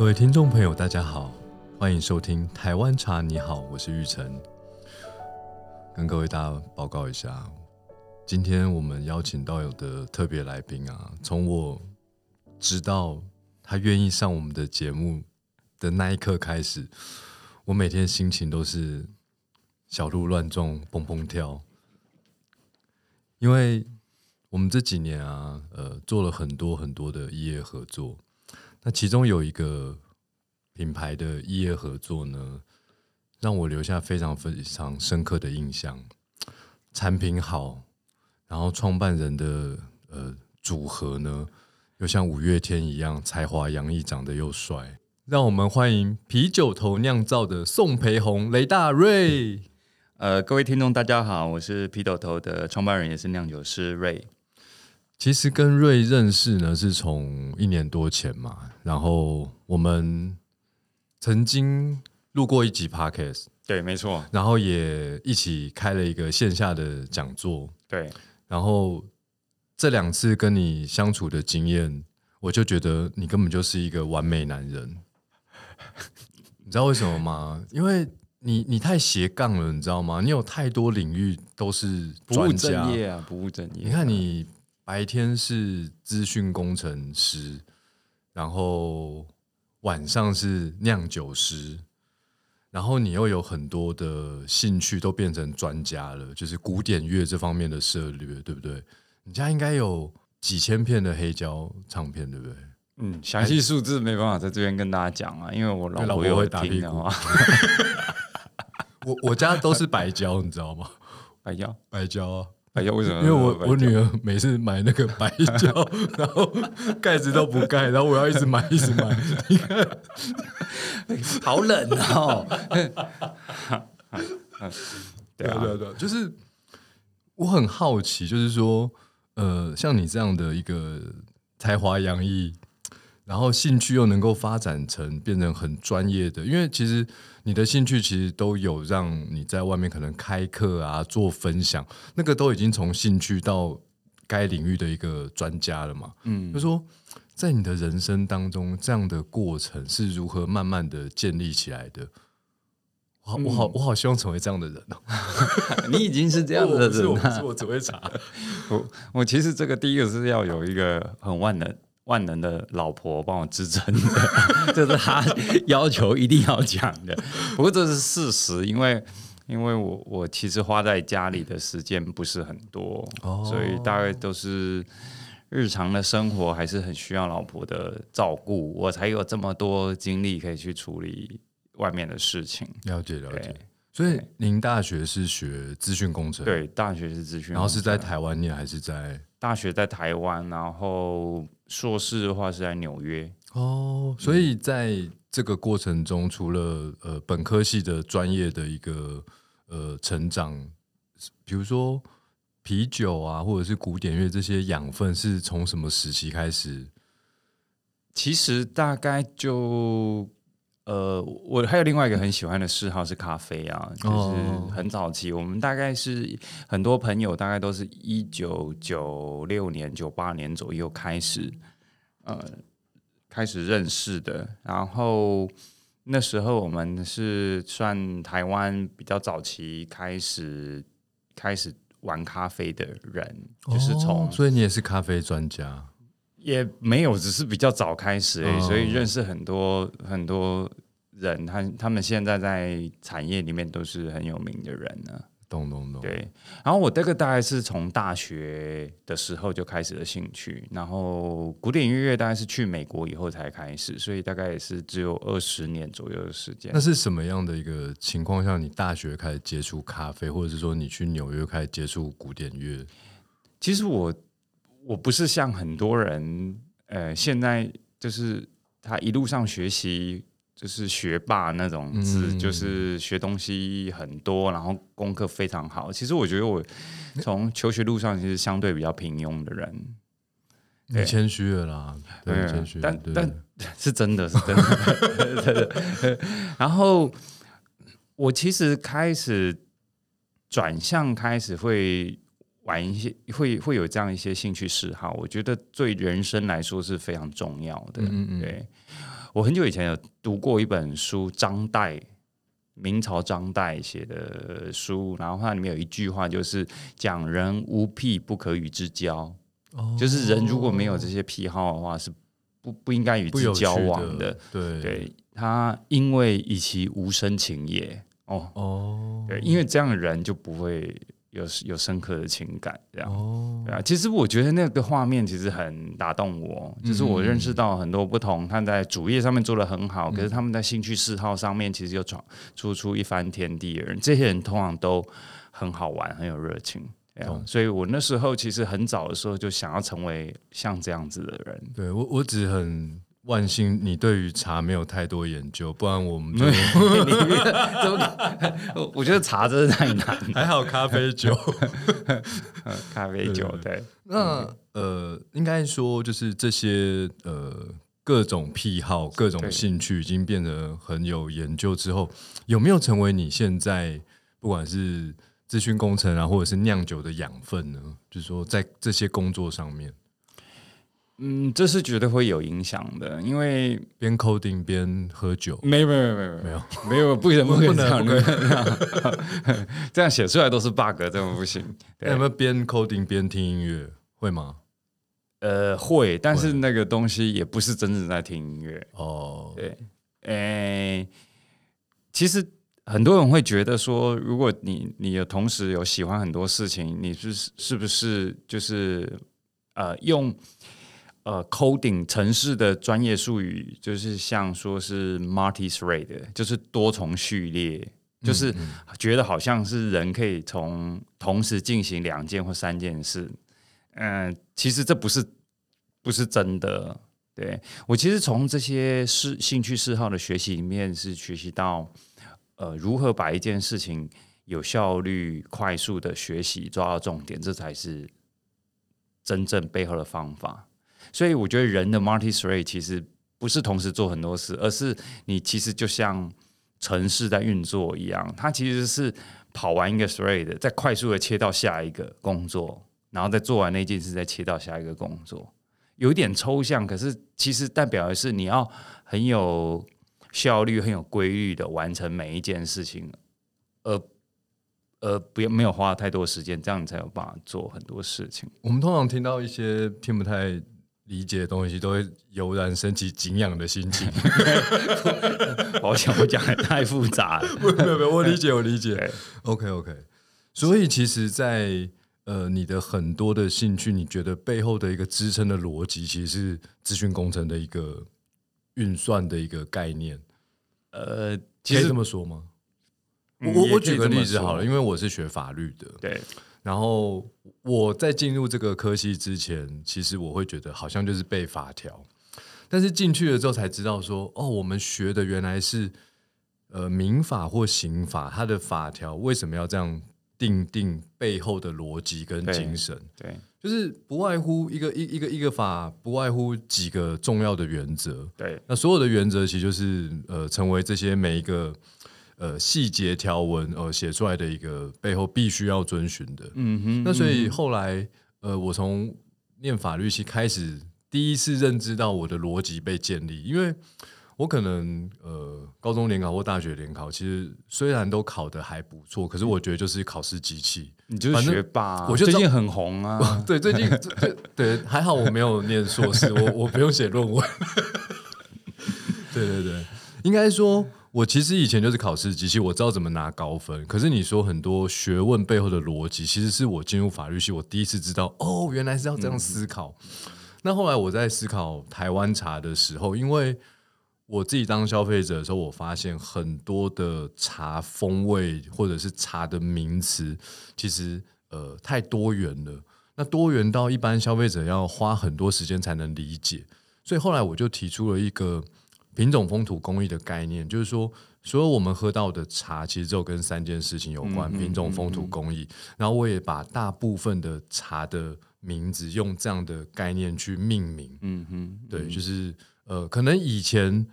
各位听众朋友，大家好，欢迎收听《台湾茶》，你好，我是玉成。跟各位大家报告一下，今天我们邀请到有的特别来宾啊，从我知道他愿意上我们的节目的那一刻开始，我每天心情都是小鹿乱撞、蹦蹦跳，因为我们这几年啊，呃，做了很多很多的异业合作。那其中有一个品牌的异业合作呢，让我留下非常非常深刻的印象。产品好，然后创办人的呃组合呢，又像五月天一样才华洋溢，长得又帅。让我们欢迎啤酒头酿造的宋培宏、雷大瑞。呃，各位听众大家好，我是啤酒头的创办人，也是酿酒师瑞。其实跟瑞认识呢，是从一年多前嘛。然后我们曾经录过一集 podcast，对，没错。然后也一起开了一个线下的讲座，对。然后这两次跟你相处的经验，我就觉得你根本就是一个完美男人。你知道为什么吗？因为你你太斜杠了，你知道吗？你有太多领域都是不务正业啊，不务正业。你看你。白天是资讯工程师，然后晚上是酿酒师，然后你又有很多的兴趣都变成专家了，就是古典乐这方面的涉略，对不对？你家应该有几千片的黑胶唱片，对不对？嗯，详细数字没办法在这边跟大家讲啊，因为我老婆会打听的话。我我家都是白胶，你知道吗？白胶，白胶啊。白胶为什么？因为我我女儿每次买那个白胶，然后盖子都不盖，然后我要一直买一直买。你看，好冷哦。对啊对对，就是我很好奇，就是说，呃，像你这样的一个才华洋溢。然后兴趣又能够发展成变成很专业的，因为其实你的兴趣其实都有让你在外面可能开课啊做分享，那个都已经从兴趣到该领域的一个专家了嘛。嗯，就说在你的人生当中，这样的过程是如何慢慢的建立起来的？我我好我好希望成为这样的人哦。你已经是这样的人了，我只会查。我我其实这个第一个是要有一个很万能。万能的老婆帮我支撑的，这是他要求一定要讲的。不过这是事实，因为因为我我其实花在家里的时间不是很多，所以大概都是日常的生活还是很需要老婆的照顾，我才有这么多精力可以去处理外面的事情。了解了解。所以您大学是学资讯工程？对，大学是资讯，然后是在台湾念还是在？大学在台湾，然后硕士的话是在纽约。哦，所以在这个过程中，除了呃本科系的专业的一个呃成长，比如说啤酒啊，或者是古典乐这些养分，是从什么时期开始？其实大概就。呃，我还有另外一个很喜欢的嗜好是咖啡啊，就是很早期，我们大概是很多朋友，大概都是一九九六年、九八年左右开始，呃，开始认识的。然后那时候我们是算台湾比较早期开始开始玩咖啡的人，就是从，所以你也是咖啡专家。也没有，只是比较早开始，所以认识很多很多人，他他们现在在产业里面都是很有名的人呢。懂懂懂。对，然后我这个大概是从大学的时候就开始了兴趣，然后古典音乐大概是去美国以后才开始，所以大概也是只有二十年左右的时间。那是什么样的一个情况下，你大学开始接触咖啡，或者是说你去纽约开始接触古典乐？其实我。我不是像很多人，呃，现在就是他一路上学习就是学霸那种，字就是学东西很多，然后功课非常好。其实我觉得我从求学路上其实相对比较平庸的人，你谦虚了啦，对，谦虚，但但 是真的是真的。然后我其实开始转向，开始会。玩一些会会有这样一些兴趣嗜好，我觉得对人生来说是非常重要的。对我很久以前有读过一本书，张岱明朝张岱写的书，然后它里面有一句话，就是讲人无癖不可与之交，就是人如果没有这些癖好的话，是不不应该与之交往的。对，对他因为以其无深情也。哦哦，对，因为这样的人就不会。有有深刻的情感，这样对啊。其实我觉得那个画面其实很打动我，就是我认识到很多不同，他在主业上面做的很好，可是他们在兴趣嗜好上面其实又闯出出一番天地的人，这些人通常都很好玩，很有热情。所以我那时候其实很早的时候就想要成为像这样子的人。对我，我只很。万幸，你对于茶没有太多研究，不然我们 就我觉得茶真的太难。还好咖啡酒，咖啡酒对。那呃，应该说就是这些呃各种癖好、各种兴趣，已经变得很有研究之后，有没有成为你现在不管是资讯工程啊，或者是酿酒的养分呢？就是说，在这些工作上面。嗯，这是绝对会有影响的，因为边 coding 边喝酒，没有没有没有没有没有不能不能这样，这样写出来都是 bug，这样不行。有没有边 coding 边听音乐？会吗？呃，会，但是那个东西也不是真正在听音乐哦。对，诶，其实很多人会觉得说，如果你你有同时有喜欢很多事情，你是是不是就是呃用。呃，coding 城市的专业术语就是像说是 multi-thread，就是多重序列，就是觉得好像是人可以从同时进行两件或三件事。嗯，其实这不是不是真的。对我其实从这些嗜兴趣嗜好的学习里面是学习到，呃，如何把一件事情有效率、快速的学习抓到重点，这才是真正背后的方法。所以我觉得人的 multi thread 其实不是同时做很多事，而是你其实就像城市在运作一样，它其实是跑完一个 thread，再快速的切到下一个工作，然后再做完那件事，再切到下一个工作。有点抽象，可是其实代表的是你要很有效率、很有规律的完成每一件事情，而呃不要没有花太多时间，这样你才有办法做很多事情。我们通常听到一些听不太。理解的东西都会油然升起敬仰的心情。我想我讲的太复杂了。没有没有，我理解我理解。OK OK。所以其实，在呃你的很多的兴趣，你觉得背后的一个支撑的逻辑，其实是资讯工程的一个运算的一个概念。呃，可以这么说吗？我我举个例子好了，因为我是学法律的。对。然后我在进入这个科系之前，其实我会觉得好像就是背法条，但是进去了之后才知道说，哦，我们学的原来是呃民法或刑法，它的法条为什么要这样定定背后的逻辑跟精神？对，就是不外乎一个一一个一个法，不外乎几个重要的原则。对，那所有的原则其实就是呃成为这些每一个。呃，细节条文呃写出来的一个背后必须要遵循的，嗯哼。那所以后来呃，我从念法律系开始，第一次认知到我的逻辑被建立，因为我可能呃高中联考或大学联考，其实虽然都考的还不错，可是我觉得就是考试机器，你就是学霸，我最近很红啊。对，最近对对还好我没有念硕士，我我不用写论文。对对对，应该说。我其实以前就是考试机器，我知道怎么拿高分。可是你说很多学问背后的逻辑，其实是我进入法律系，我第一次知道哦，原来是要这样思考。那后来我在思考台湾茶的时候，因为我自己当消费者的时候，我发现很多的茶风味或者是茶的名词，其实呃太多元了。那多元到一般消费者要花很多时间才能理解。所以后来我就提出了一个。品种风土工艺的概念，就是说，所有我们喝到的茶，其实就跟三件事情有关：品种风土工艺。然后我也把大部分的茶的名字用这样的概念去命名。嗯哼，对，就是呃，可能以前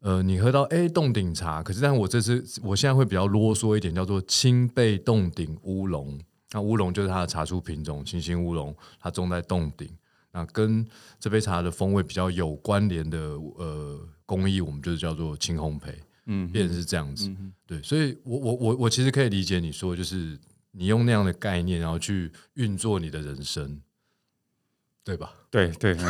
呃，你喝到哎洞顶茶，可是但我这次我现在会比较啰嗦一点，叫做青贝洞顶乌龙。那乌龙就是它的茶树品种，清新乌龙，它种在洞顶。那跟这杯茶的风味比较有关联的呃工艺，我们就是叫做轻烘焙。嗯，变成是这样子。对，所以我我我我其实可以理解你说，就是你用那样的概念，然后去运作你的人生，对吧？对对。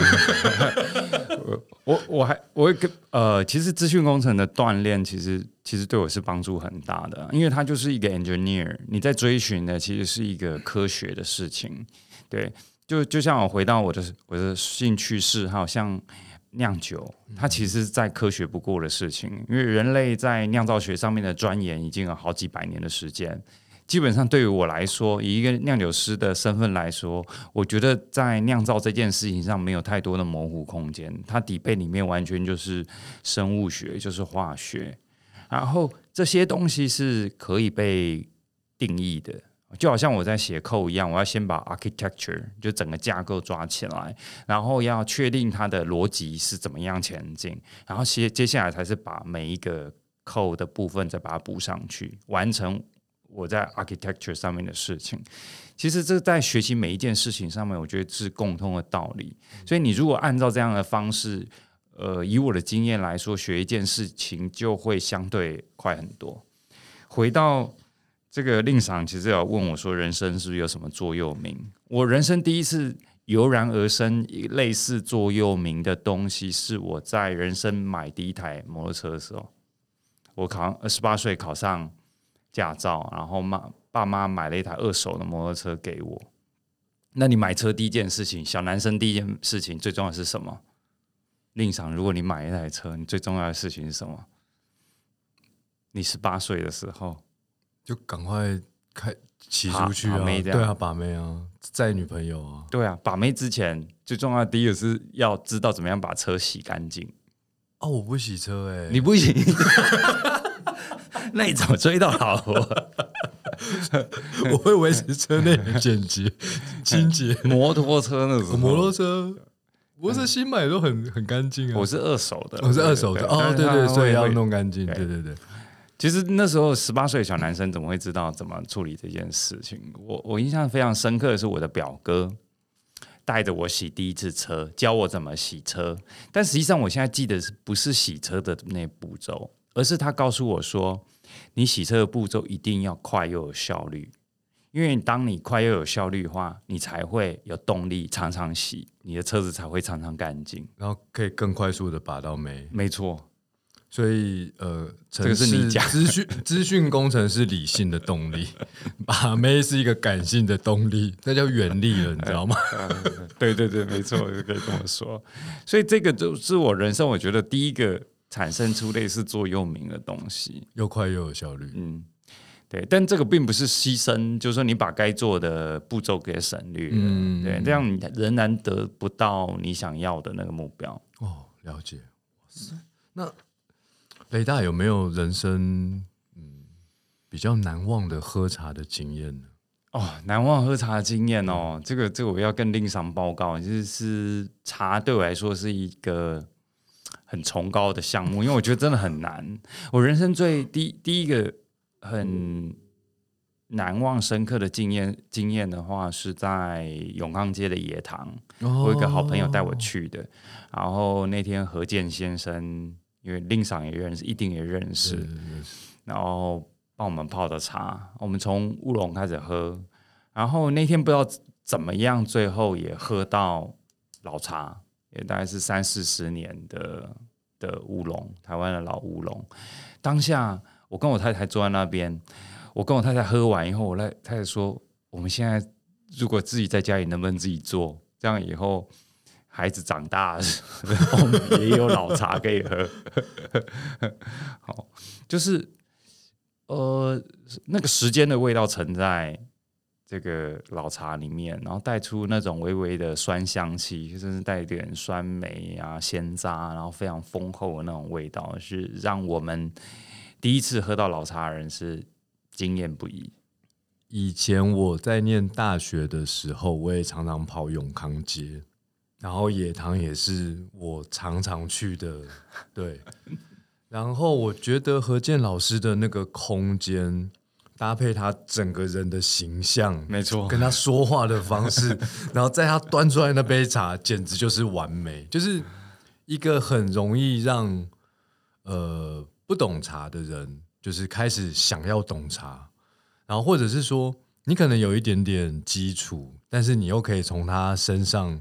我我还我跟呃，其实资讯工程的锻炼，其实其实对我是帮助很大的，因为它就是一个 engineer，你在追寻的其实是一个科学的事情。对，就就像我回到我的我的兴趣嗜好，像酿酒，它其实再科学不过的事情，因为人类在酿造学上面的钻研已经有好几百年的时间。基本上对于我来说，以一个酿酒师的身份来说，我觉得在酿造这件事情上没有太多的模糊空间。它底背里面完全就是生物学，就是化学，然后这些东西是可以被定义的。就好像我在写 code 一样，我要先把 architecture 就整个架构抓起来，然后要确定它的逻辑是怎么样前进，然后接接下来才是把每一个 code 的部分再把它补上去，完成。我在 architecture 上面的事情，其实这在学习每一件事情上面，我觉得是共通的道理。所以你如果按照这样的方式，呃，以我的经验来说，学一件事情就会相对快很多。回到这个令赏，其实要问我说，人生是不是有什么座右铭？我人生第一次油然而生类似座右铭的东西，是我在人生买第一台摩托车的时候，我考二十八岁考上。驾照，然后妈爸妈买了一台二手的摩托车给我。那你买车第一件事情，小男生第一件事情最重要是什么？令赏，如果你买一台车，你最重要的事情是什么？你十八岁的时候，就赶快开骑出去啊！对啊，把妹啊，载女朋友啊。对啊，把妹之前最重要的第一个是要知道怎么样把车洗干净。哦，我不洗车哎，你不行。那你怎么追到老婆？我会维持车内简洁、清洁。摩托车那种，摩托车，不是新买都很很干净啊。我是二手的，我是二手的。哦，对对，所以要弄干净。对对对。其实那时候十八岁小男生怎么会知道怎么处理这件事情？我我印象非常深刻的是，我的表哥带着我洗第一次车，教我怎么洗车。但实际上，我现在记得是不是洗车的那步骤，而是他告诉我说。你洗车的步骤一定要快又有效率，因为当你快又有效率的话，你才会有动力常常洗，你的车子才会常常干净，然后可以更快速的拔到眉。没错，所以呃，这个是你讲资讯资讯工程是理性的动力，把妹是一个感性的动力，那叫原力了，你知道吗？对对对，没错，就可以这么说。所以这个就是我人生我觉得第一个。产生出类似座右铭的东西，又快又有效率。嗯，对，但这个并不是牺牲，就是说你把该做的步骤给省略了，对，这样你仍然得不到你想要的那个目标。哦，了解。那雷大有没有人生嗯比较难忘的喝茶的经验呢？哦，难忘喝茶的经验哦，这个这个我要跟令赏报告，就是茶对我来说是一个。很崇高的项目，因为我觉得真的很难。我人生最第第一个很难忘深刻的经验经验的话，是在永康街的野堂，我一个好朋友带我去的。然后那天何健先生，因为令赏也认识，一定也认识，然后帮我们泡的茶，我们从乌龙开始喝。然后那天不知道怎么样，最后也喝到老茶。也大概是三四十年的的乌龙，台湾的老乌龙。当下我跟我太太坐在那边，我跟我太太喝完以后，我太太说：“我们现在如果自己在家里，能不能自己做？这样以后孩子长大，我们也有老茶可以喝。”好，就是呃，那个时间的味道存在。这个老茶里面，然后带出那种微微的酸香气，甚至带一点酸梅啊、鲜渣，然后非常丰厚的那种味道，是让我们第一次喝到老茶的人是惊艳不已。以前我在念大学的时候，我也常常跑永康街，然后野堂也是我常常去的。对，然后我觉得何健老师的那个空间。搭配他整个人的形象，没错，跟他说话的方式，然后在他端出来那杯茶，简直就是完美，就是一个很容易让呃不懂茶的人，就是开始想要懂茶，然后或者是说你可能有一点点基础，但是你又可以从他身上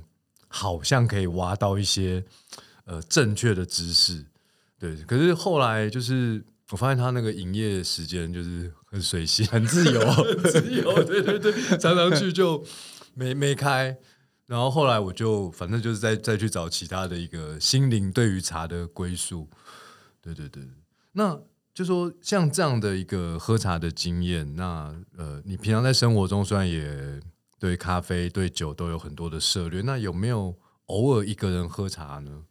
好像可以挖到一些呃正确的知识，对。可是后来就是我发现他那个营业时间就是很随性、很自由、自由，对对对，常常去就没没开。然后后来我就反正就是再再去找其他的一个心灵对于茶的归宿，对对对。那就说像这样的一个喝茶的经验，那呃，你平常在生活中虽然也对咖啡、对酒都有很多的涉猎，那有没有偶尔一个人喝茶呢？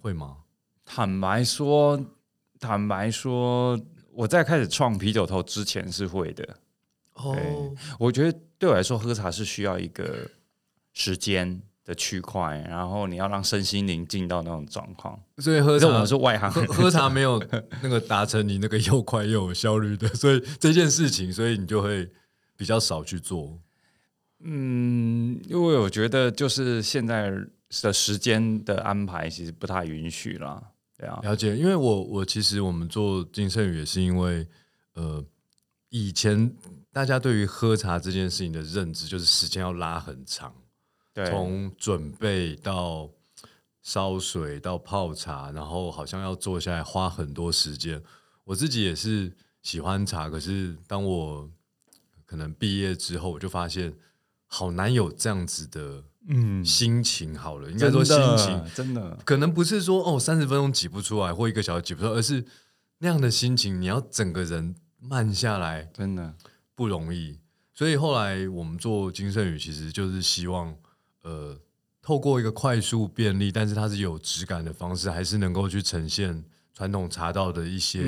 会吗？坦白说，坦白说，我在开始创啤酒头之前是会的。哦，我觉得对我来说，喝茶是需要一个时间。的区块，然后你要让身心灵进到那种状况，所以喝茶我是外行，喝茶没有 那个达成你那个又快又有效率的，所以这件事情，所以你就会比较少去做。嗯，因为我觉得就是现在的时间的安排其实不太允许了，对啊，了解。因为我我其实我们做金圣宇也是因为呃，以前大家对于喝茶这件事情的认知就是时间要拉很长。从准备到烧水到泡茶，然后好像要坐下来花很多时间。我自己也是喜欢茶，可是当我可能毕业之后，我就发现好难有这样子的嗯心情。好了，应该说心情真的可能不是说哦三十分钟挤不出来，或一个小时挤不出来，而是那样的心情，你要整个人慢下来，真的不容易。所以后来我们做金圣宇，其实就是希望。呃，透过一个快速便利，但是它是有质感的方式，还是能够去呈现传统茶道的一些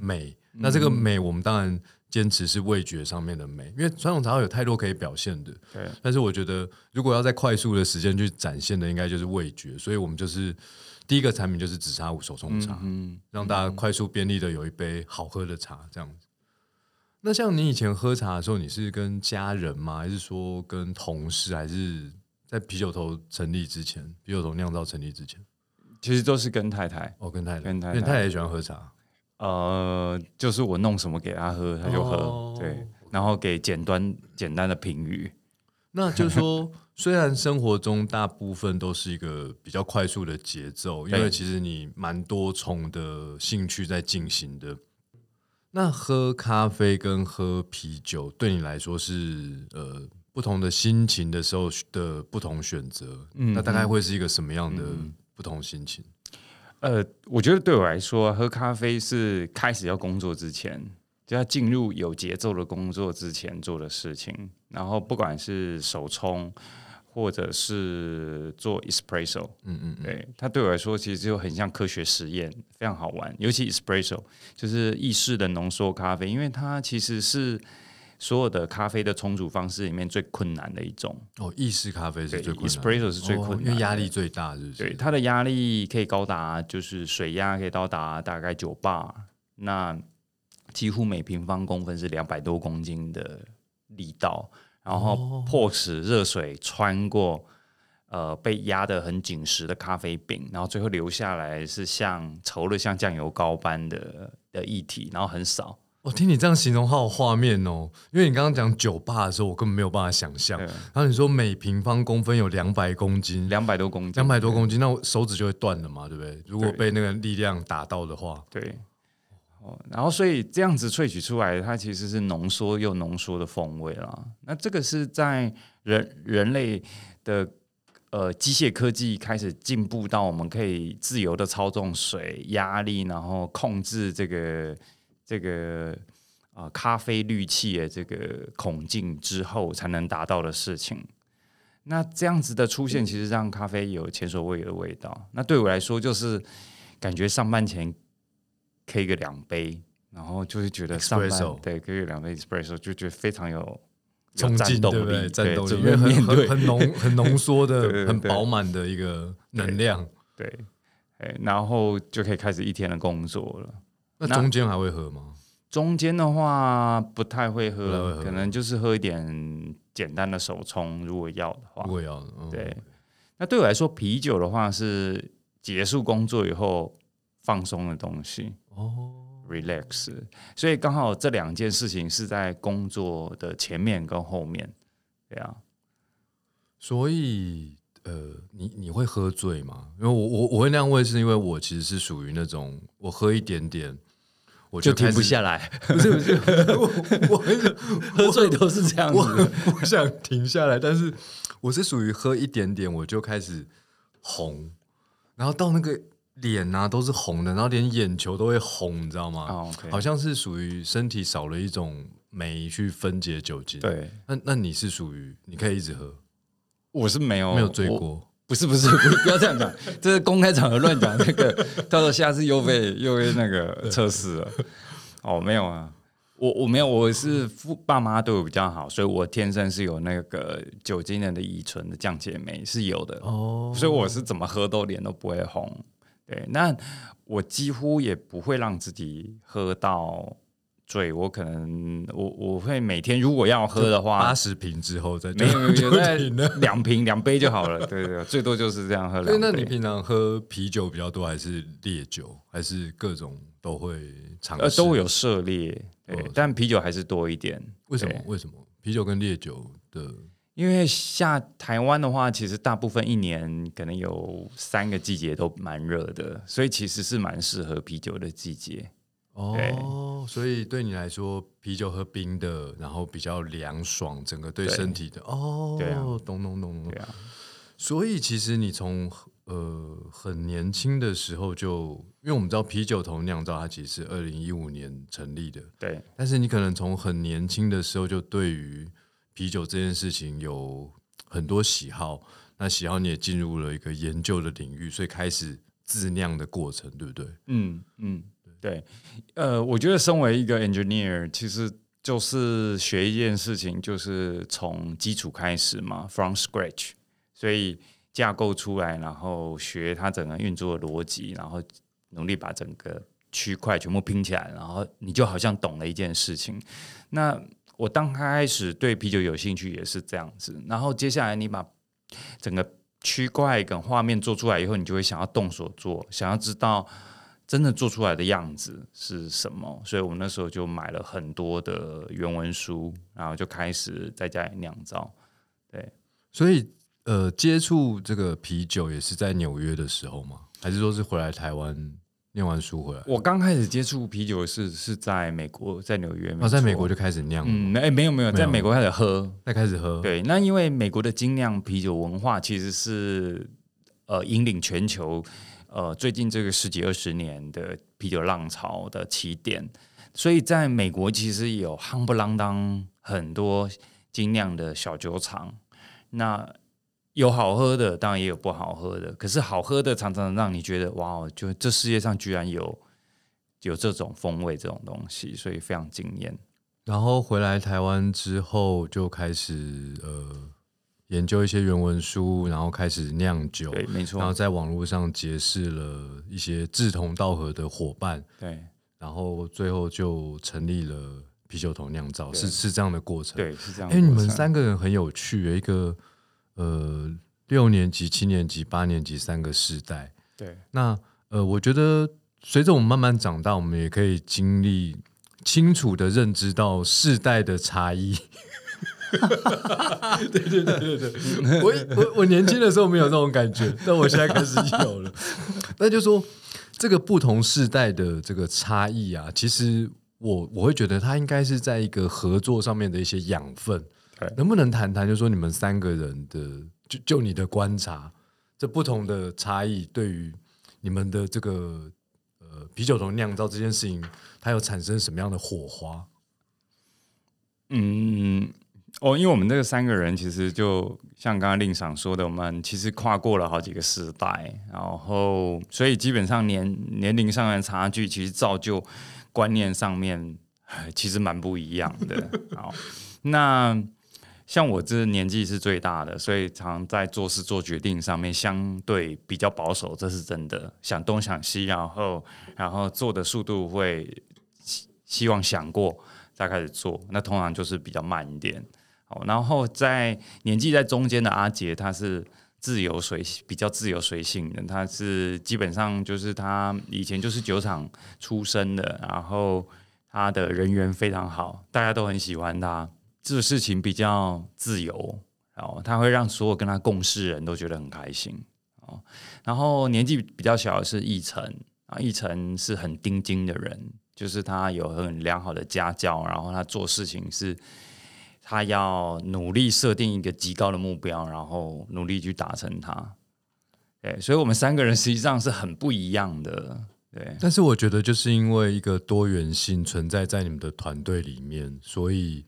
美。那这个美，我们当然坚持是味觉上面的美，因为传统茶道有太多可以表现的。对。但是我觉得，如果要在快速的时间去展现的，应该就是味觉。所以我们就是第一个产品就是紫砂壶手冲茶，嗯，让大家快速便利的有一杯好喝的茶，这样子。那像你以前喝茶的时候，你是跟家人吗？还是说跟同事？还是？在啤酒头成立之前，啤酒头酿造成立之前，其实都是跟太太。哦，跟太太，跟太太，太太也喜欢喝茶。呃，就是我弄什么给他喝，他就喝。对，然后给简单简单的评语。那就是说，虽然生活中大部分都是一个比较快速的节奏，因为其实你蛮多重的兴趣在进行的。那喝咖啡跟喝啤酒对你来说是呃？不同的心情的时候的不同选择，那大概会是一个什么样的不同心情？呃，我觉得对我来说，喝咖啡是开始要工作之前，就要进入有节奏的工作之前做的事情。然后不管是手冲，或者是做 espresso，嗯嗯，对，它对我来说其实就很像科学实验，非常好玩。尤其 espresso 就是意式的浓缩咖啡，因为它其实是。所有的咖啡的冲煮方式里面最困难的一种哦，意式咖啡是最困难，espresso 是最困难，因为压力最大，是不是？对，它的压力可以高达，就是水压可以到达大概九巴，那几乎每平方公分是两百多公斤的力道，然后迫使热水穿过呃被压得很紧实的咖啡饼，然后最后留下来是像稠的像酱油膏般的的液体，然后很少。我听你这样形容，好有画面哦。因为你刚刚讲酒吧的时候，我根本没有办法想象。然后你说每平方公分有两百公斤，两百多公斤，两百多公斤，那我手指就会断了嘛，对不对？如果被那个力量打到的话，对。哦，然后所以这样子萃取出来，它其实是浓缩又浓缩的风味啦。那这个是在人人类的呃机械科技开始进步到我们可以自由的操纵水压力，然后控制这个。这个啊，咖啡滤器的这个孔径之后才能达到的事情。那这样子的出现，其实让咖啡有前所未有的味道。那对我来说，就是感觉上班前 K 个两杯，然后就会觉得上班对 K 个两杯 espresso 就觉得非常有冲劲，对不对？战斗力，因为很很很浓、很浓缩的、很饱满的一个能量。对，哎，然后就可以开始一天的工作了。那中间还会喝吗？中间的话不太会喝，可能就是喝一点简单的手冲，如果要的话如。果要，嗯对，那对我来说，啤酒的话是结束工作以后放松的东西哦，，relax。所以刚好这两件事情是在工作的前面跟后面，对啊。所以呃，你你会喝醉吗？因为我我我会那样问，是因为我其实是属于那种我喝一点点。我就停不下来，不是不是，我我 喝醉都是这样我子。我想停下来，但是我是属于喝一点点我就开始红，然后到那个脸啊都是红的，然后连眼球都会红，你知道吗？好像是属于身体少了一种酶去分解酒精。，对，那那你是属于你可以一直喝，我是没有没有醉过。不是不是，不 不要这样讲，这是公开场合乱讲。那个 到时候下次又被又被那个测试了。哦，没有啊，我我没有，我是父爸妈对我比较好，所以我天生是有那个酒精人的乙醇的降解酶是有的，哦所以我是怎么喝都脸都不会红。对，那我几乎也不会让自己喝到醉，我可能我我会每天如果要喝的话八，十瓶之后再没有没有。两瓶两杯就好了。对对对，最多就是这样喝所以两杯。那你平常喝啤酒比较多，还是烈酒，还是各种都会尝试？呃都有涉猎，对，哦但啤酒还是多一点。为什么对？为什么啤酒跟烈酒的？因为下台湾的话，其实大部分一年可能有三个季节都蛮热的，所以其实是蛮适合啤酒的季节。哦，所以对你来说，啤酒喝冰的，然后比较凉爽，整个对对身体的哦，对啊懂懂懂懂对。啊，所以其实你从呃很年轻的时候就，因为我们知道啤酒头酿造它其实是二零一五年成立的，对但是你可能从很年轻的时候就对于啤酒这件事情有很多喜好，那喜好你也进入了一个研究的领域，所以开始自酿的过程，对不对？嗯嗯，对，呃，我觉得身为一个 engineer，其实就是学一件事情，就是从基础开始嘛，from scratch，所以架构出来，然后学它整个运作的逻辑，然后努力把整个区块全部拼起来，然后你就好像懂了一件事情。那我刚开始对啤酒有兴趣也是这样子，然后接下来你把整个区块跟画面做出来以后，你就会想要动手做，想要知道真的做出来的样子是什么。所以我那时候就买了很多的原文书，然后就开始在家里酿造。对所以呃，接触这个啤酒也是在纽约的时候吗？还是说是回来台湾念完书回来？我刚开始接触啤酒是是在美国，在纽约。哦，在美国就就开始酿了，嗯，哎、没有，没有在美国开始喝。在开始喝。，对，那因为美国的精酿啤酒文化其实是呃引领全球呃最近这个十几二十年的啤酒浪潮的起点，所以在美国其实有夯不啷当很多精酿的小酒厂，那有好喝的，当然也有不好喝的，可是好喝的常常让你觉得哇哦，就这世界上居然有有这种风味这种东西，所以非常惊艳。然后回来台湾之后就开始呃研究一些原文书，然后开始酿酒，对，没然后，在网络上结识了一些志同道合的伙伴，对然后最后就成立了啤酒桶酿造，是是这样的过程。，对，是这样哎。你们三个人很有趣，一个呃六年级、七年级、八年级三个世代。对。那呃，我觉得随着我们慢慢长大，我们也可以经历清楚的认知到世代的差异。对对对对对，我我我年轻的时候没有这种感觉，但我现在开始有了。那就说这个不同世代的这个差异啊，其实我我会觉得它应该是在一个合作上面的一些养分。能不能谈谈，就说你们三个人的，就就你的观察，这不同的差异对于你们的这个呃啤酒桶酿造这件事情，它有产生什么样的火花？嗯，哦，因为我们这个三个人其实就像刚刚令赏说的，我们其实跨过了好几个时代，然后所以基本上年年龄上的差距，其实造就观念上面其实蛮不一样的。好，那像我这年纪是最大的，所以常在做事做决定上面相对比较保守，这是真的，想东想西，然后然后做的速度会希望想过再开始做，那通常就是比较慢一点。好，然后在年纪在中间的阿杰，他是自由随性比较自由随性的，他是基本上就是他以前就是酒厂出身的，然后他的人缘非常好，大家都很喜欢他，这事情比较自由，然后他会让所有跟他共事人都觉得很开心。然后年纪比较小的是奕晨啊，奕晨是很钉钉的人，就是他有很良好的家教，然后他做事情是。他要努力设定一个极高的目标，然后努力去达成它。对，所以我们三个人实际上是很不一样的。对，但是我觉得就是因为一个多元性存在在你们的团队里面，所以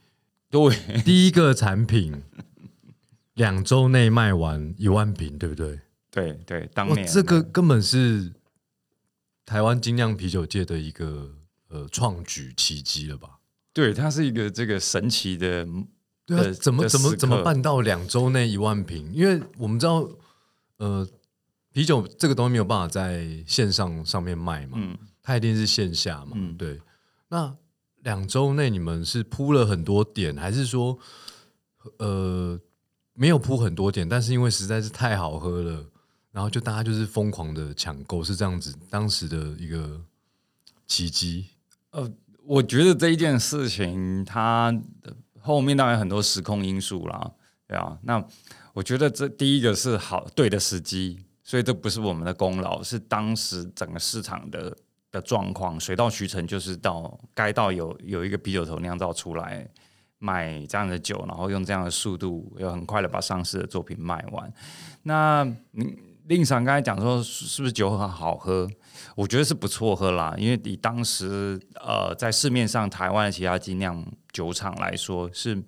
对第一个产品 两周内卖完一万瓶，对不对？对对，当年这个根本是台湾精酿啤酒界的一个呃创举奇迹了吧？对，它是一个这个神奇的，对啊，怎么怎么怎么办到两周内一万瓶？因为我们知道，呃，啤酒这个东西没有办法在线上上面卖嘛，嗯，它一定是线下嘛，嗯，对。那两周内你们是铺了很多点，还是说，呃，没有铺很多点，但是因为实在是太好喝了，然后就大家就是疯狂的抢购，是这样子，当时的一个奇迹，呃。我觉得这一件事情，它后面当然很多时空因素啦，对啊。那我觉得这第一个是好对的时机，所以这不是我们的功劳，是当时整个市场的的状况，水到渠成，就是到该到有有一个啤酒头酿造出来卖这样的酒，然后用这样的速度，又很快的把上市的作品卖完。那令常刚才讲说，是不是酒很好喝？我觉得是不错喝啦，因为以当时呃在市面上台湾的其他精酿酒厂来说是。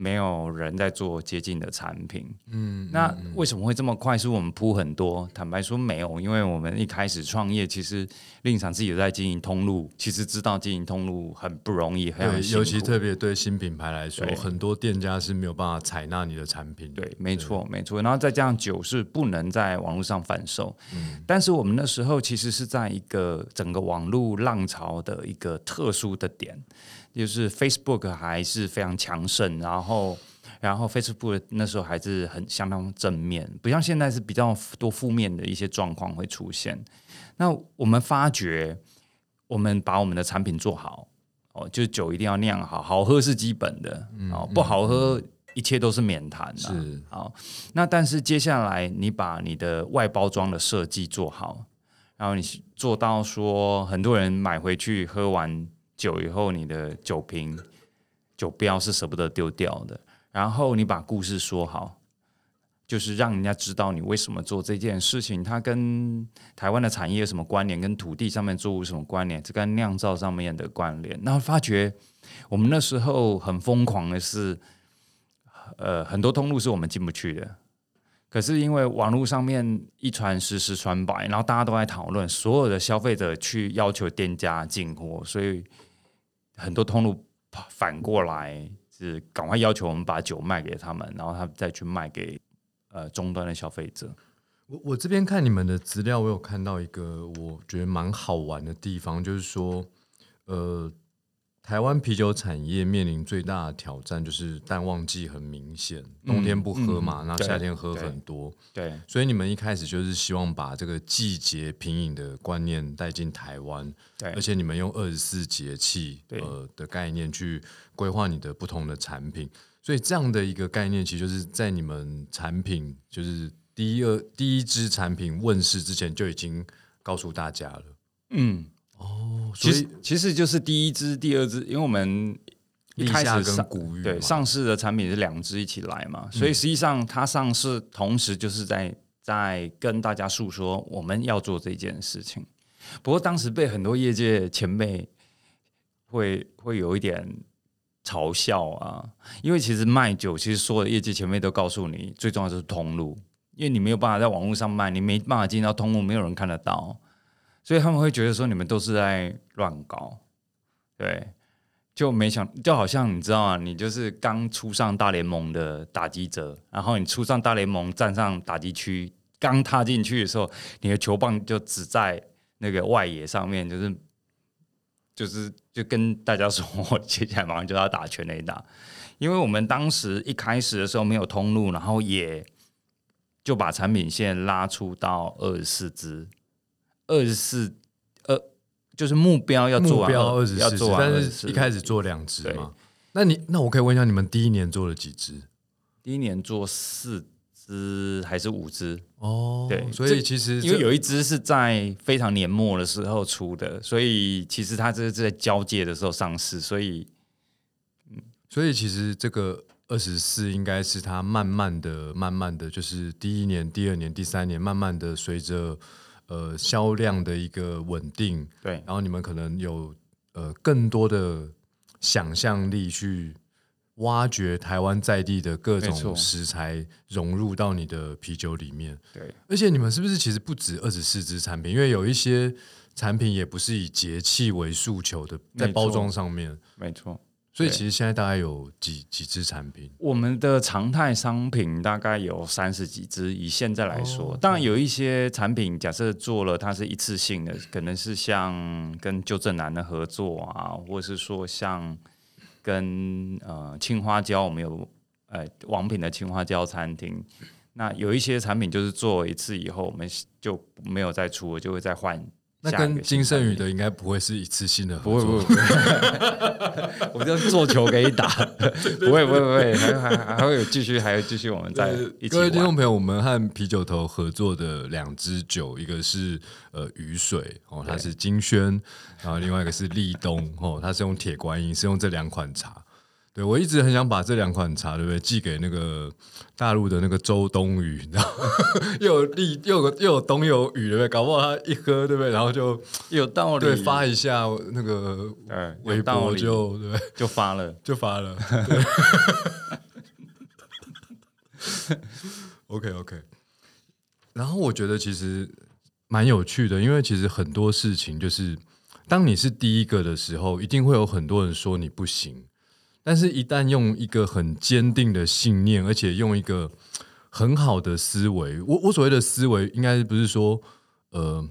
没有人在做接近的产品，嗯，那为什么会这么快速？我们铺很多，坦白说没有，因为我们一开始创业，其实另一场自己在经营通路，其实知道经营通路很不容易，很尤其特别对新品牌来说，很多店家是没有办法采纳你的产品。对，没错，没错。然后再加上酒是不能在网络上贩售，嗯，但是我们那时候其实是在一个整个网络浪潮的一个特殊的点。就是 Facebook 还是非常强盛，然后，然后 Facebook 那时候还是很相当正面，不像现在是比较多负面的一些状况会出现。那我们发觉，我们把我们的产品做好，哦，就是酒一定要酿好，好喝是基本的，哦，不好喝一切都是免谈的。是好，那但是接下来你把你的外包装的设计做好，然后你做到说很多人买回去喝完。酒以后，你的酒瓶、酒标是舍不得丢掉的。然后你把故事说好，就是让人家知道你为什么做这件事情，它跟台湾的产业有什么关联，跟土地上面作物什么关联，这跟酿造上面的关联。然后发觉我们那时候很疯狂的是，呃，很多通路是我们进不去的。可是因为网络上面一传十，十传百，然后大家都在讨论，所有的消费者去要求店家进货，所以。很多通路反过来是赶快要求我们把酒卖给他们，然后他们再去卖给呃终端的消费者。我我这边看你们的资料，我有看到一个我觉得蛮好玩的地方，就是说呃。台湾啤酒产业面临最大的挑战就是淡旺季很明显，冬天不喝嘛，那夏天喝很多。对，所以你们一开始就是希望把这个季节品饮的观念带进台湾，对，而且你们用二十四节气呃的概念去规划你的不同的产品，所以这样的一个概念，其实就是在你们产品就是第一二第一支产品问世之前就已经告诉大家了。嗯。哦，其实其实就是第一支、第二支，因为我们一开始上对上市的产品是两支一起来嘛，所以实际上它上市同时就是在在跟大家诉说我们要做这件事情。不过当时被很多业界前辈会会有一点嘲笑啊，因为其实卖酒，其实所有的业界前辈都告诉你，最重要就是通路，因为你没有办法在网络上卖，你没办法进到通路，没有人看得到。所以他们会觉得说你们都是在乱搞，对，就没想就好像你知道啊，你就是刚出上大联盟的打击者，然后你出上大联盟站上打击区，刚踏进去的时候，你的球棒就只在那个外野上面，就是就是就跟大家说，我接下来马上就要打全垒打，因为我们当时一开始的时候没有通路，然后也就把产品线拉出到二十四支，二十四呃，就是目标要做完目标二十四但24是一开始做两只嘛。那你那我可以问一下，你们第一年做了几只？第一年做四只还是五只？哦，对所以其实因为这有一只是在非常年末的时候出的，所以其实它这是在交界的时候上市，所以所以其实这个二十四应该是它慢慢的、慢慢的，就是第一年、第二年、第三年，慢慢的随着呃销量的一个稳定，对然后你们可能有呃更多的想象力去挖掘台湾在地的各没错种食材，融入到你的啤酒里面。对而且你们是不是其实不止二十四支产品？因为有一些产品也不是以节气为诉求的，在没错包装上面。没错。所以其实现在大概有几几支产品？我们的常态商品大概有三十几支，以现在来说，哦当然有一些产品，假设做了它是一次性的，可能是像跟纠正南的合作啊，或者是说像跟呃青花椒，我们有呃王品的青花椒餐厅。那有一些产品就是做一次以后，我们就没有再出了，就会再换那跟金圣宇的应该不会是一次性的不会合作，不会，不会 我就做球给你打，不会不会不会，还还还还会有继续，还有继续我们再一起各位听众。朋友，我们和啤酒头合作的两支酒，一个是呃雨水哦，它是金萱，然后另外一个是立冬哦，它是用铁观音，是用这两款茶。对我一直很想把这两款茶，对不对，寄给那个大陆的那个周冬雨，你知道吗，又有立又有又有冬又有雨，对不对？搞不好他一喝，对不对？然后就有道理，对发一下那个对微博就对对就发了。就发了。OK OK，然后我觉得其实蛮有趣的，因为其实很多事情就是，当你是第一个的时候，一定会有很多人说你不行，但是一旦用一个很坚定的信念，而且用一个很好的思维，我我所谓的思维，应该不是说呃。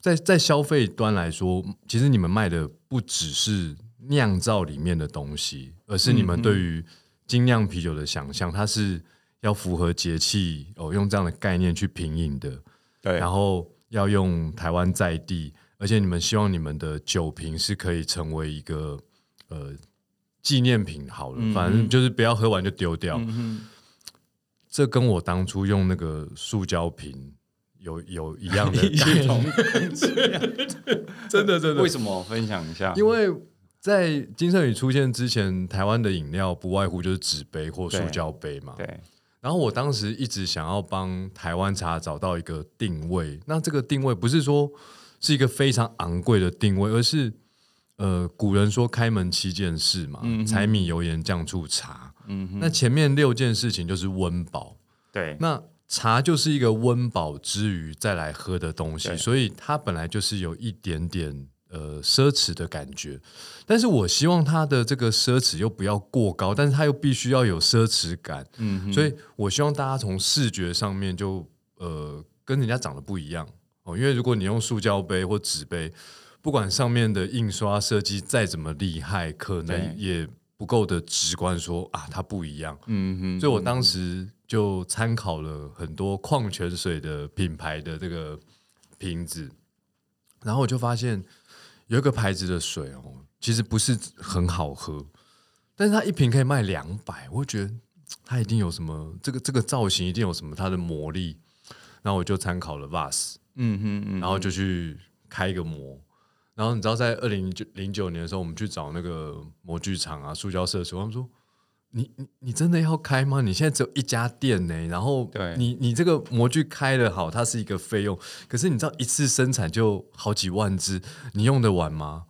在在消费端来说，其实你们卖的不只是酿造里面的东西，而是你们对于精酿啤酒的想象，它是要符合节气哦，用这样的概念去品饮的，对然后要用台湾在地，而且你们希望你们的酒瓶是可以成为一个呃纪念品好了，嗯反正就是不要喝完就丢掉。嗯这跟我当初用那个塑胶瓶有有一样的 真的真为什么？分享一下。因为在金圣宇出现之前，台湾的饮料不外乎就是纸杯或塑胶杯嘛。对然后我当时一直想要帮台湾茶找到一个定位，那这个定位不是说是一个非常昂贵的定位，而是呃，古人说开门七件事嘛，嗯柴米油盐酱醋茶。嗯，那前面六件事情就是温饱，对。那茶就是一个温饱之余再来喝的东西，所以它本来就是有一点点呃奢侈的感觉。但是我希望它的这个奢侈又不要过高，但是它又必须要有奢侈感。嗯，所以我希望大家从视觉上面就呃跟人家长得不一样。哦，因为如果你用塑胶杯或纸杯，不管上面的印刷设计再怎么厉害，可能也不够的直观说啊它不一样。嗯哼，所以我当时就参考了很多矿泉水的品牌的这个瓶子，然后我就发现有一个牌子的水哦，其实不是很好喝，但是它一瓶可以卖两百，我觉得它一定有什么这个这个造型一定有什么它的魔力，然后我就参考了 VAS，嗯哼嗯，然后就去开一个模。然后你知道，在二零零九年的时候，我们去找那个模具厂啊、塑胶社出，他们说：“你你你真的要开吗？你现在只有一家店呢、然后对你你这个模具开了好，它是一个费用，可是你知道一次生产就好几万只，你用得完吗？”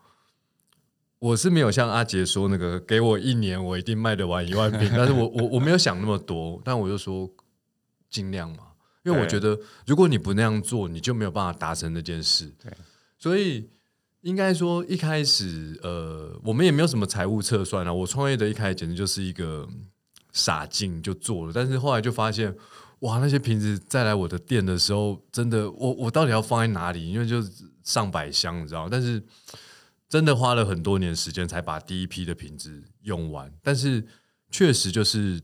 我是没有像阿杰说那个给我一年，我一定卖得完一万瓶，但是我我我没有想那么多，但我就说尽量嘛，因为我对觉得如果你不那样做，你就没有办法达成那件事。对，所以应该说一开始，呃，我们也没有什么财务测算啊。我创业的一开始简直就是一个傻劲就做了，但是后来就发现，哇，那些瓶子再来我的店的时候，真的，我我到底要放在哪里？因为就是上百箱，你知道，但是真的花了很多年时间才把第一批的瓶子用完，但是确实就是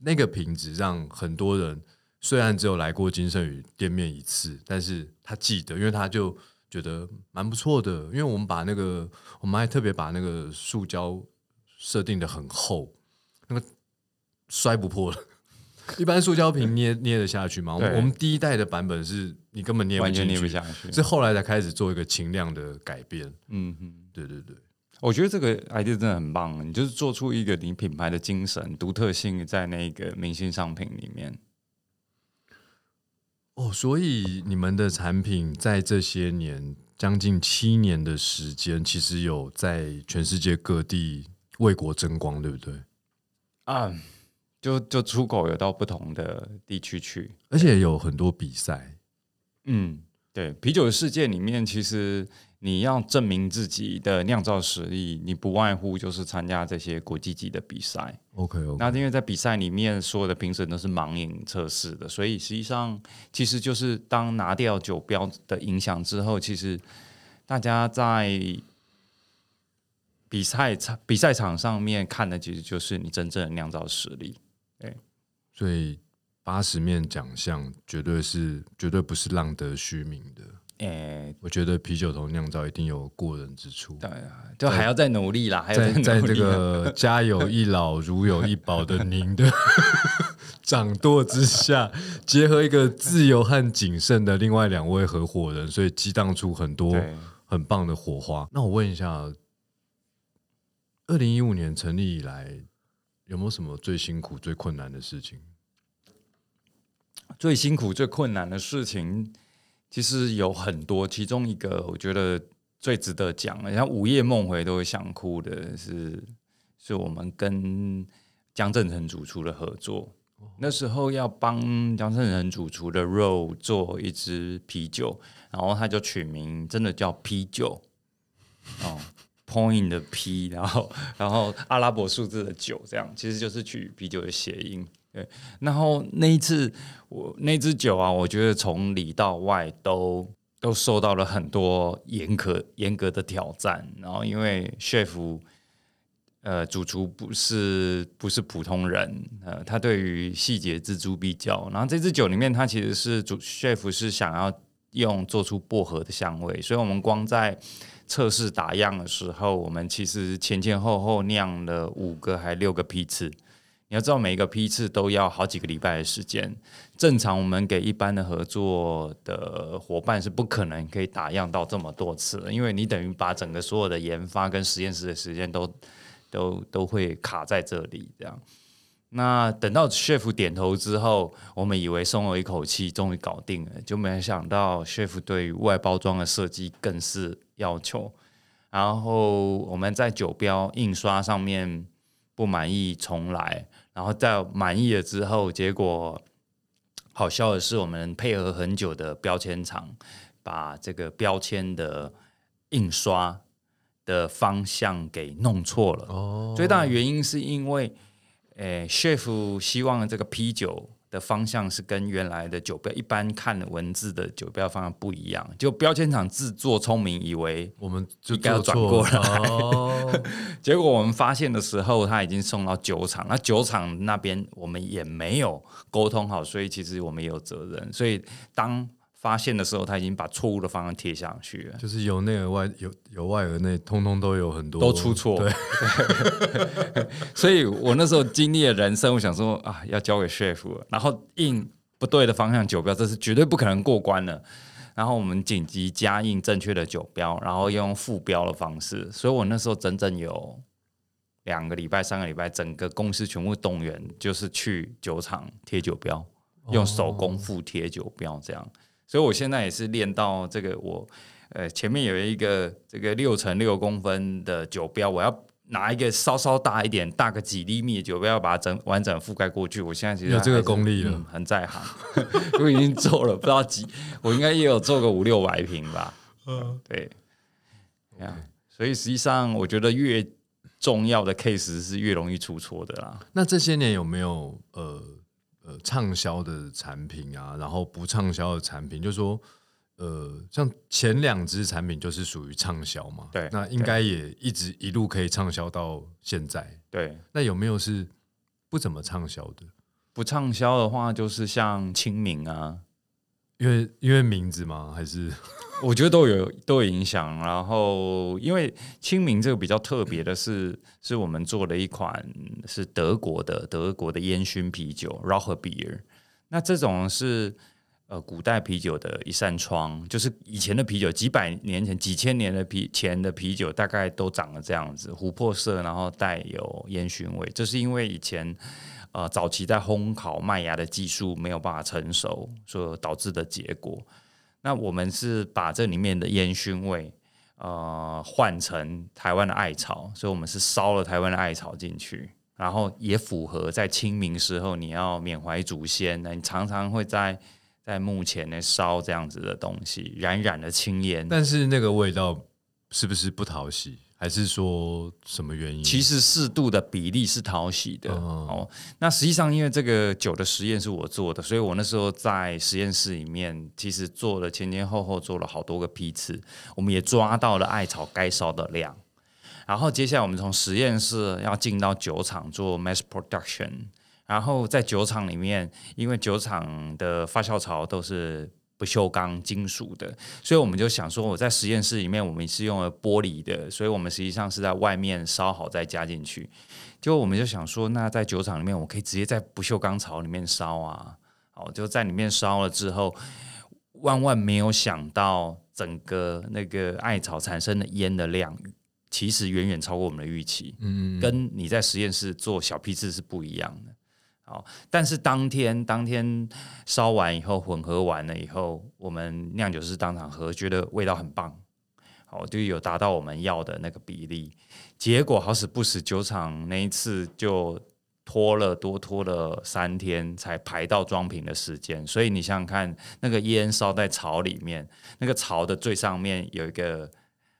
那个瓶子让很多人虽然只有来过金圣宇店面一次，但是他记得，因为他就觉得蛮不错的，因为我们把那个我们还特别把那个塑胶设定的很厚，那个摔不破了。一般塑胶瓶捏捏得下去吗？我对们第一代的版本是你根本捏不完全捏不下去。是后来才开始做一个轻量的改变。嗯嗯，对对对，我觉得这个 idea 真的很棒，你就是做出一个你品牌的精神、独特性在那个明星商品里面。哦，所以你们的产品在这些年将近七年的时间，其实有在全世界各地为国争光，对不对？啊，就就出口有到不同的地区去，而且有很多比赛。嗯，对，啤酒的世界里面，其实你要证明自己的酿造实力，你不外乎就是参加这些国际级的比赛。OK OK，那因为在比赛里面，所有的评审都是盲饮测试的，所以实际上其实就是当拿掉酒标的影响之后，其实大家在比赛场比赛场上面看的，其实就是你真正的酿造实力。所以八十面奖项绝对是绝对不是浪得虚名的。诶、我觉得啤酒头酿造一定有过人之处，对啊，就还要再努力啦，还要在再在这努力啊。个家有一老如有一宝的您的 掌舵之下，结合一个自由和谨慎的另外两位合伙人，所以激荡出很多，很棒的火花。那我问一下，二零一五年成立以来，有没有什么最辛苦、最困难的事情？最辛苦、最困难的事情，其实有很多。其中一个，我觉得最值得讲，像午夜梦回都会想哭的是，是我们跟江正成主厨的合作。那时候要帮江正成主厨的肉做一支啤酒，然后他就取名真的叫啤酒 哦，point 的 P，然后然后阿拉伯数字的九，这样其实就是取啤酒的谐音。对，然后那一次我那支酒啊，我觉得从里到外都都受到了很多严格严格的挑战。然后因为 chef 呃主厨不是不是普通人，呃，他对于细节锱铢必较。然后这支酒里面，它其实是主 chef 是想要用做出薄荷的香味，所以我们光在测试打样的时候，我们其实前前后后酿了五个还六个批次。你要知道，每一个批次都要好几个礼拜的时间。正常我们给一般的合作的伙伴是不可能可以打样到这么多次的，因为你等于把整个所有的研发跟实验室的时间都都都会卡在这里，这样。那等到 chef 点头之后，我们以为松了一口气，终于搞定了，就没想到 chef 对于外包装的设计更是要求。然后我们在酒标印刷上面不满意，重来。然后在满意了之后，结果好笑的是，我们配合很久的标签厂，把这个标签的印刷的方向给弄错了。哦最大的原因是因为，诶、c h e f 希望这个啤酒的方向是跟原来的酒标一般看的文字的酒标方向不一样，就标签厂自作聪明，以为我们就该要转过来 哦，结果我们发现的时候，他已经送到酒厂，那酒厂那边我们也没有沟通好，所以其实我们也有责任。所以当发现的时候，他已经把错误的方向贴上去了。就是由内而外，由由外而内，通通都有很多都出错，对，所以我那时候经历了人生，我想说啊，要交给 chef，了然后印不对的方向酒标，这是绝对不可能过关的。然后我们紧急加印正确的酒标，然后用副标的方式，所以我那时候整整有两个礼拜、三个礼拜，整个公司全部动员，就是去酒厂贴酒标，用手工复贴酒标这样。所以我现在也是练到这个我。呃，前面有一个这个六乘六公分的酒标，我要拿一个稍稍大一点、大个几厘米的酒标，要把它整完整覆盖过去。我现在其实有这个功力了嗯很在行，我已经做了不知道几，我应该也有做个五六百瓶吧。嗯，对，这样，所以实际上我觉得越重要的 case 是越容易出错的啦。那这些年有没有呃呃畅销的产品啊，然后不畅销的产品？就说呃，像前两支产品就是属于畅销嘛，对那应该也一直一路可以畅销到现在。对，那有没有是不怎么畅销的？不畅销的话，就是像清明啊，因为因为名字吗？还是 我觉得都有都有影响。然后，因为清明这个比较特别的是，是我们做了一款是德国的德国的烟熏啤酒 r o h e r Beer。那这种是呃古代啤酒的一扇窗，就是以前的啤酒，几百年前、几千年的啤前的啤酒，大概都长了这样子，琥珀色，然后带有烟熏味。这是因为以前呃早期在烘烤麦芽的技术没有办法成熟所导致的结果。那我们是把这里面的烟熏味，呃，换成台湾的艾草，所以我们是烧了台湾的艾草进去，然后也符合在清明时候你要缅怀祖先，那你常常会在在墓前呢烧这样子的东西，冉冉的青烟。但是那个味道是不是不讨喜？还是说什么原因？其实适度的比例是讨喜的哦。那实际上，因为这个酒的实验是我做的，所以我那时候在实验室里面，其实做了前前后后做了好多个批次，我们也抓到了艾草该烧的量。然后接下来我们从实验室要进到酒厂做 mass production，然后在酒厂里面，因为酒厂的发酵槽都是。不锈钢金属的，所以我们就想说，我在实验室里面，我们是用了玻璃的，所以我们实际上是在外面烧好再加进去。就我们就想说，那在酒厂里面，我可以直接在不锈钢槽里面烧啊。好，就在里面烧了之后，万万没有想到，整个那个艾草产生的烟的量，其实远远超过我们的预期。嗯，跟你在实验室做小批次是不一样的。好，但是当天当天烧完以后，混合完了以后，我们酿酒师当场喝，觉得味道很棒，好，就有达到我们要的那个比例。结果好死不死，酒厂那一次就拖了多拖了三天才排到装瓶的时间。所以你想想看，那个烟烧在槽里面，那个槽的最上面有一个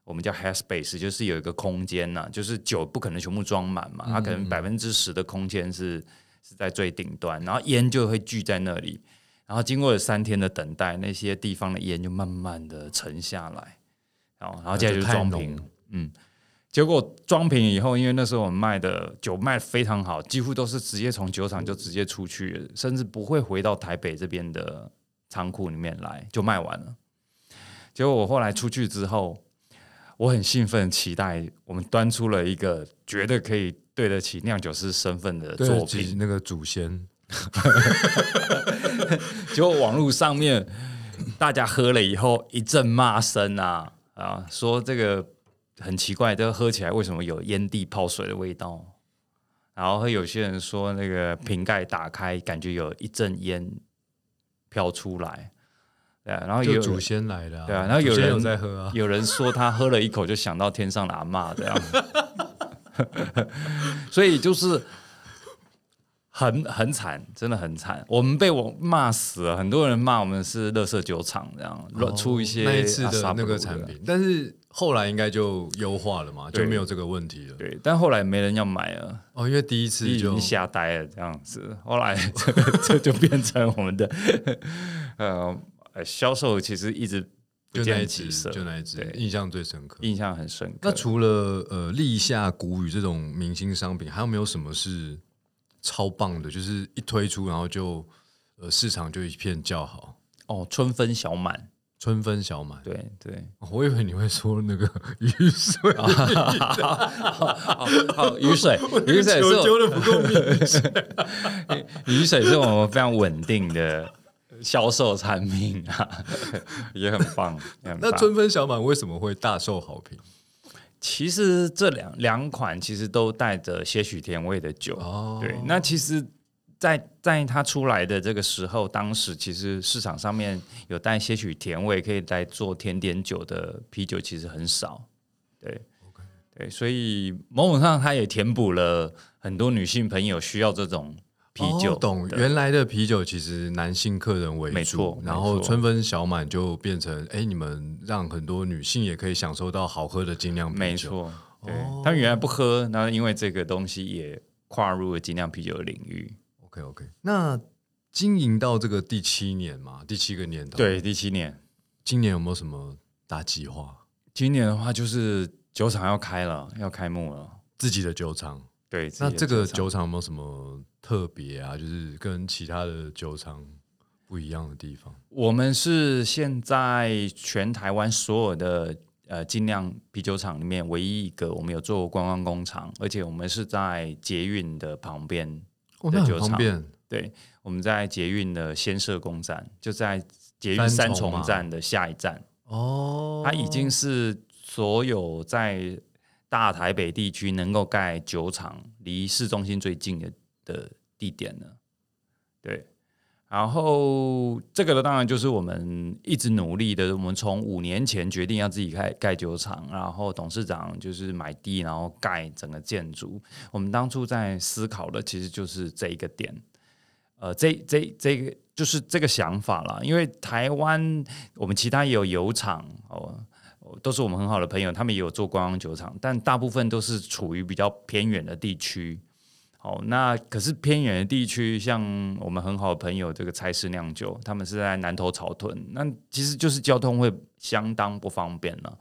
我们叫 head space，就是有一个空间呐，就是酒不可能全部装满嘛，它可能百分之十的空间是。是在最顶端，然后烟就会聚在那里，然后经过了三天的等待，那些地方的烟就慢慢的沉下来，然后然后接着就装瓶，嗯，结果装瓶以后，因为那时候我们卖的酒卖非常好，几乎都是直接从酒厂就直接出去，甚至不会回到台北这边的仓库里面来，就卖完了。结果我后来出去之后，我很兴奋，期待我们端出了一个绝对可以。对得起酿酒师身份的作品，那个祖先，结果网络上面大家喝了以后一阵骂声啊啊，说这个很奇怪，这个喝起来为什么有烟蒂泡水的味道？然后有些人说那个瓶盖打开，感觉有一阵烟飘出来，对啊，然后有祖先来的，对啊，然后有人在喝啊，有人说他喝了一口就想到天上的阿妈这样。所以就是很很惨，真的很惨。我们被我骂死了，很多人骂我们是垃圾酒厂，这样乱出一些那一次的那个产品。但是后来应该就优化了嘛，就没有这个问题了。对，但后来没人要买了哦，因为第一次就吓呆了这样子。后来 这就变成我们的 呃销售，其实一直。就那一只，就那一只，印象最深刻，印象很深刻。那除了呃立夏谷雨这种明星商品，还有没有什么是超棒的？就是一推出，然后就呃市场就一片叫好。哦，春分小满，春分小满，对对。我以为你会说那个 雨水，好雨水，雨水是不够密，雨水是我们非常稳定的。销售产品啊，也很棒。那春分小满为什么会大受好评？其实这两两款其实都带着些许甜味的酒。哦，对。那其实，在在它出来的这个时候，当时其实市场上面有带些许甜味可以来做甜点酒的啤酒，其实很少。对对。所以某种上，它也填补了很多女性朋友需要这种。啤酒懂原来的啤酒其实男性客人为主，然后春分小满就变成哎，你们让很多女性也可以享受到好喝的精酿啤酒。没错，对，他们原来不喝，然后因为这个东西也跨入了精酿啤酒的领域。OK OK，那经营到这个第七年嘛，第七个年头，对，第七年。今年有没有什么大计划？今年的话，就是酒厂要开了，要开幕了，自己的酒厂。对，那这个酒厂厂有没有什么特别啊？就是跟其他的酒厂不一样的地方？我们是现在全台湾所有的呃精酿啤酒厂里面唯一一个我们有做观光工厂，而且我们是在捷运的旁边。哦，那很的酒厂方便。对，我们在捷运的先社工站，就在捷运三重站的下一站。哦，它已经是所有在大台北地区能够盖酒厂离市中心最近的的地点呢。对，然后这个呢，当然就是我们一直努力的。我们从五年前决定要自己开盖酒厂，然后董事长就是买地，然后盖整个建筑。我们当初在思考的其实就是这一个点。呃，这这这个就是这个想法啦，因为台湾我们其他也有油厂哦，都是我们很好的朋友，他们也有做观光酒厂，但大部分都是处于比较偏远的地区。好，那可是偏远的地区，像我们很好的朋友这个蔡氏酿酒，他们是在南投草屯，那其实就是交通会相当不方便了。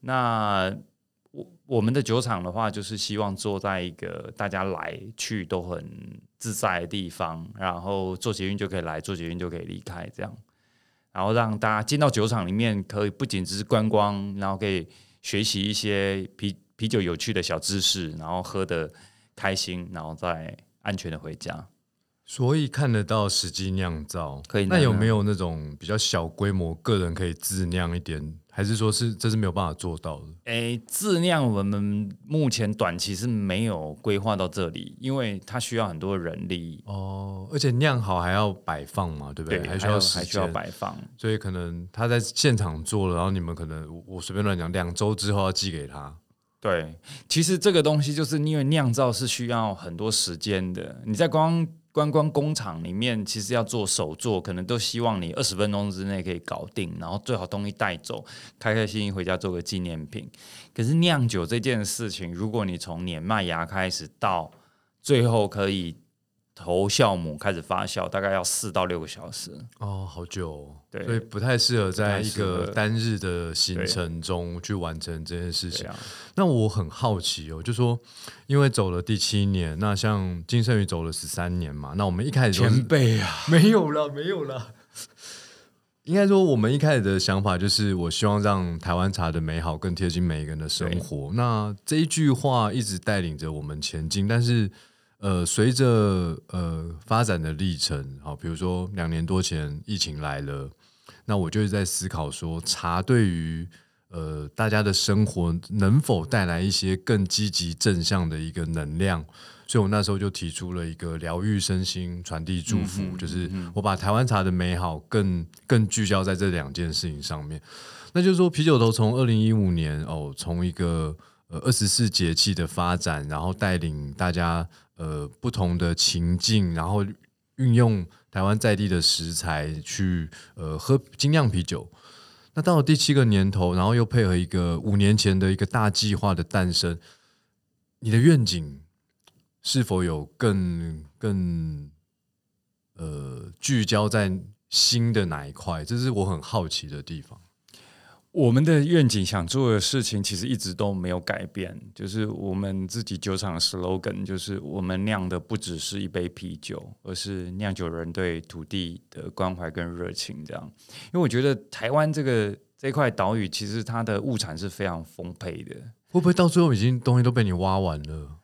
那我我们的酒厂的话，就是希望坐在一个大家来去都很自在的地方，然后坐捷运就可以来，坐捷运就可以离开，这样，然后让大家进到酒厂里面，可以不仅只是观光，然后可以学习一些啤啤酒有趣的小知识，然后喝的开心，然后再安全的回家。所以看得到实际酿造，可以那有没有那种比较小规模，个人可以自酿一点？还是说是这是没有办法做到的？诶，自酿我们目前短期是没有规划到这里，因为它需要很多人力，哦，而且酿好还要摆放嘛，对不对？对，还需要时还需要，摆放。所以可能他在现场做了，然后你们可能我我随便乱讲，两周之后要寄给他。对，其实这个东西就是因为酿造是需要很多时间的。你在光观光工厂里面，其实要做手作，可能都希望你二十分钟之内可以搞定，然后最好东西带走，开开心心回家做个纪念品。可是酿酒这件事情，如果你从年麦芽开始到最后可以投酵母开始发酵，大概要四到六个小时。哦，好久、哦，对所以不太适合在一个单日的行程中去完成这件事情。啊，那我很好奇哦，就说因为走了第七年，那像金圣宇走了十三年嘛，那我们一开始都是辈啊，没有了，没有了。应该说，我们一开始的想法就是，我希望让台湾茶的美好更贴近每一个人的生活。那这一句话一直带领着我们前进，但是，呃，随着呃发展的历程，好，比如说两年多前疫情来了，那我就是在思考说，茶对于呃大家的生活能否带来一些更积极正向的一个能量。所以我那时候就提出了一个疗愈身心、传递祝福，就是我把台湾茶的美好更更聚焦在这两件事情上面。那就是说，啤酒头从二零一五年哦，从一个呃二十四节气的发展，然后带领大家呃不同的情境，然后运用台湾在地的食材去呃喝精酿啤酒。那到了第七个年头，然后又配合一个五年前的一个大计划的诞生，你的愿景是否有更更呃聚焦在新的哪一块？这是我很好奇的地方。我们的愿景想做的事情，其实一直都没有改变。就是我们自己酒厂的 slogan，就是我们酿的不只是一杯啤酒，而是酿酒人对土地的关怀跟热情。这样，因为我觉得台湾这个这块岛屿，其实它的物产是非常丰沛的。会不会到最后已经东西都被你挖完了？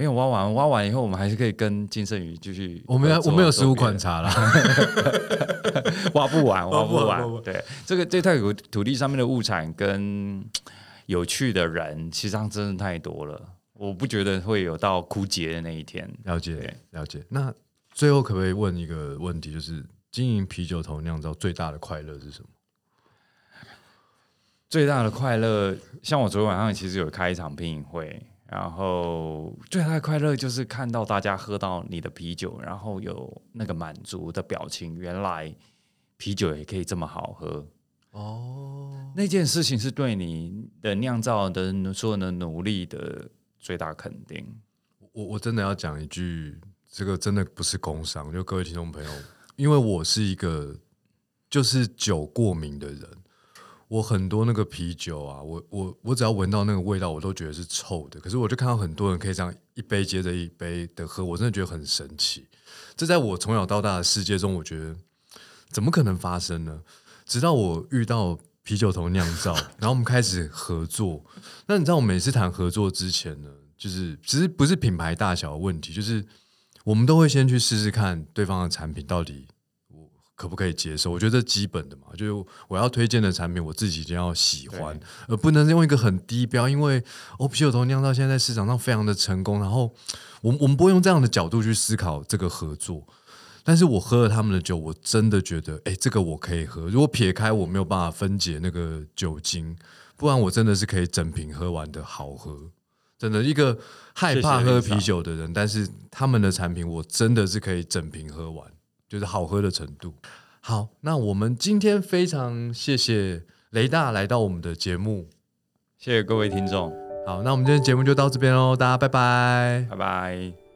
没有挖完，挖完以后，我们还是可以跟金圣宇继续。我们要我们有十五款茶了，挖不完，挖不完对，这个这块土土地上面的物产跟有趣的人，其实上真的太多了。我不觉得会有到枯竭的那一天。了解了解。那最后可不可以问一个问题，就是经营啤酒头酿造最大的快乐是什么？最大的快乐，像我昨天晚上其实有开一场品饮会，然后最大的快乐就是看到大家喝到你的啤酒，然后有那个满足的表情，原来啤酒也可以这么好喝。哦，那件事情是对你的酿造的所有的努力的最大肯定。我我真的要讲一句，这个真的不是工伤，就各位听众朋友，因为我是一个就是酒过敏的人，我很多那个啤酒啊，我我我只要闻到那个味道，我都觉得是臭的。可是我就看到很多人可以这样一杯接着一杯的喝，我真的觉得很神奇。这在我从小到大的世界中，我觉得怎么可能发生呢？直到我遇到啤酒头酿造，然后我们开始合作。那你知道，我每次谈合作之前呢，就是其实不是品牌大小的问题，就是我们都会先去试试看对方的产品到底。可不可以接受？我觉得这基本的嘛，就是我要推荐的产品，我自己一定要喜欢，而不能用一个很低标。因为哦，啤酒头酿到现在在市场上非常的成功，然后我我们不会用这样的角度去思考这个合作。但是我喝了他们的酒，我真的觉得，哎，这个我可以喝。如果撇开我没有办法分解那个酒精，不然我真的是可以整瓶喝完的好喝。真的，一个害怕喝啤酒的人，但是他们的产品，我真的是可以整瓶喝完。就是好喝的程度。好，那我们今天非常谢谢雷大来到我们的节目，谢谢各位听众。好，那我们今天节目就到这边喽，大家拜拜，拜拜。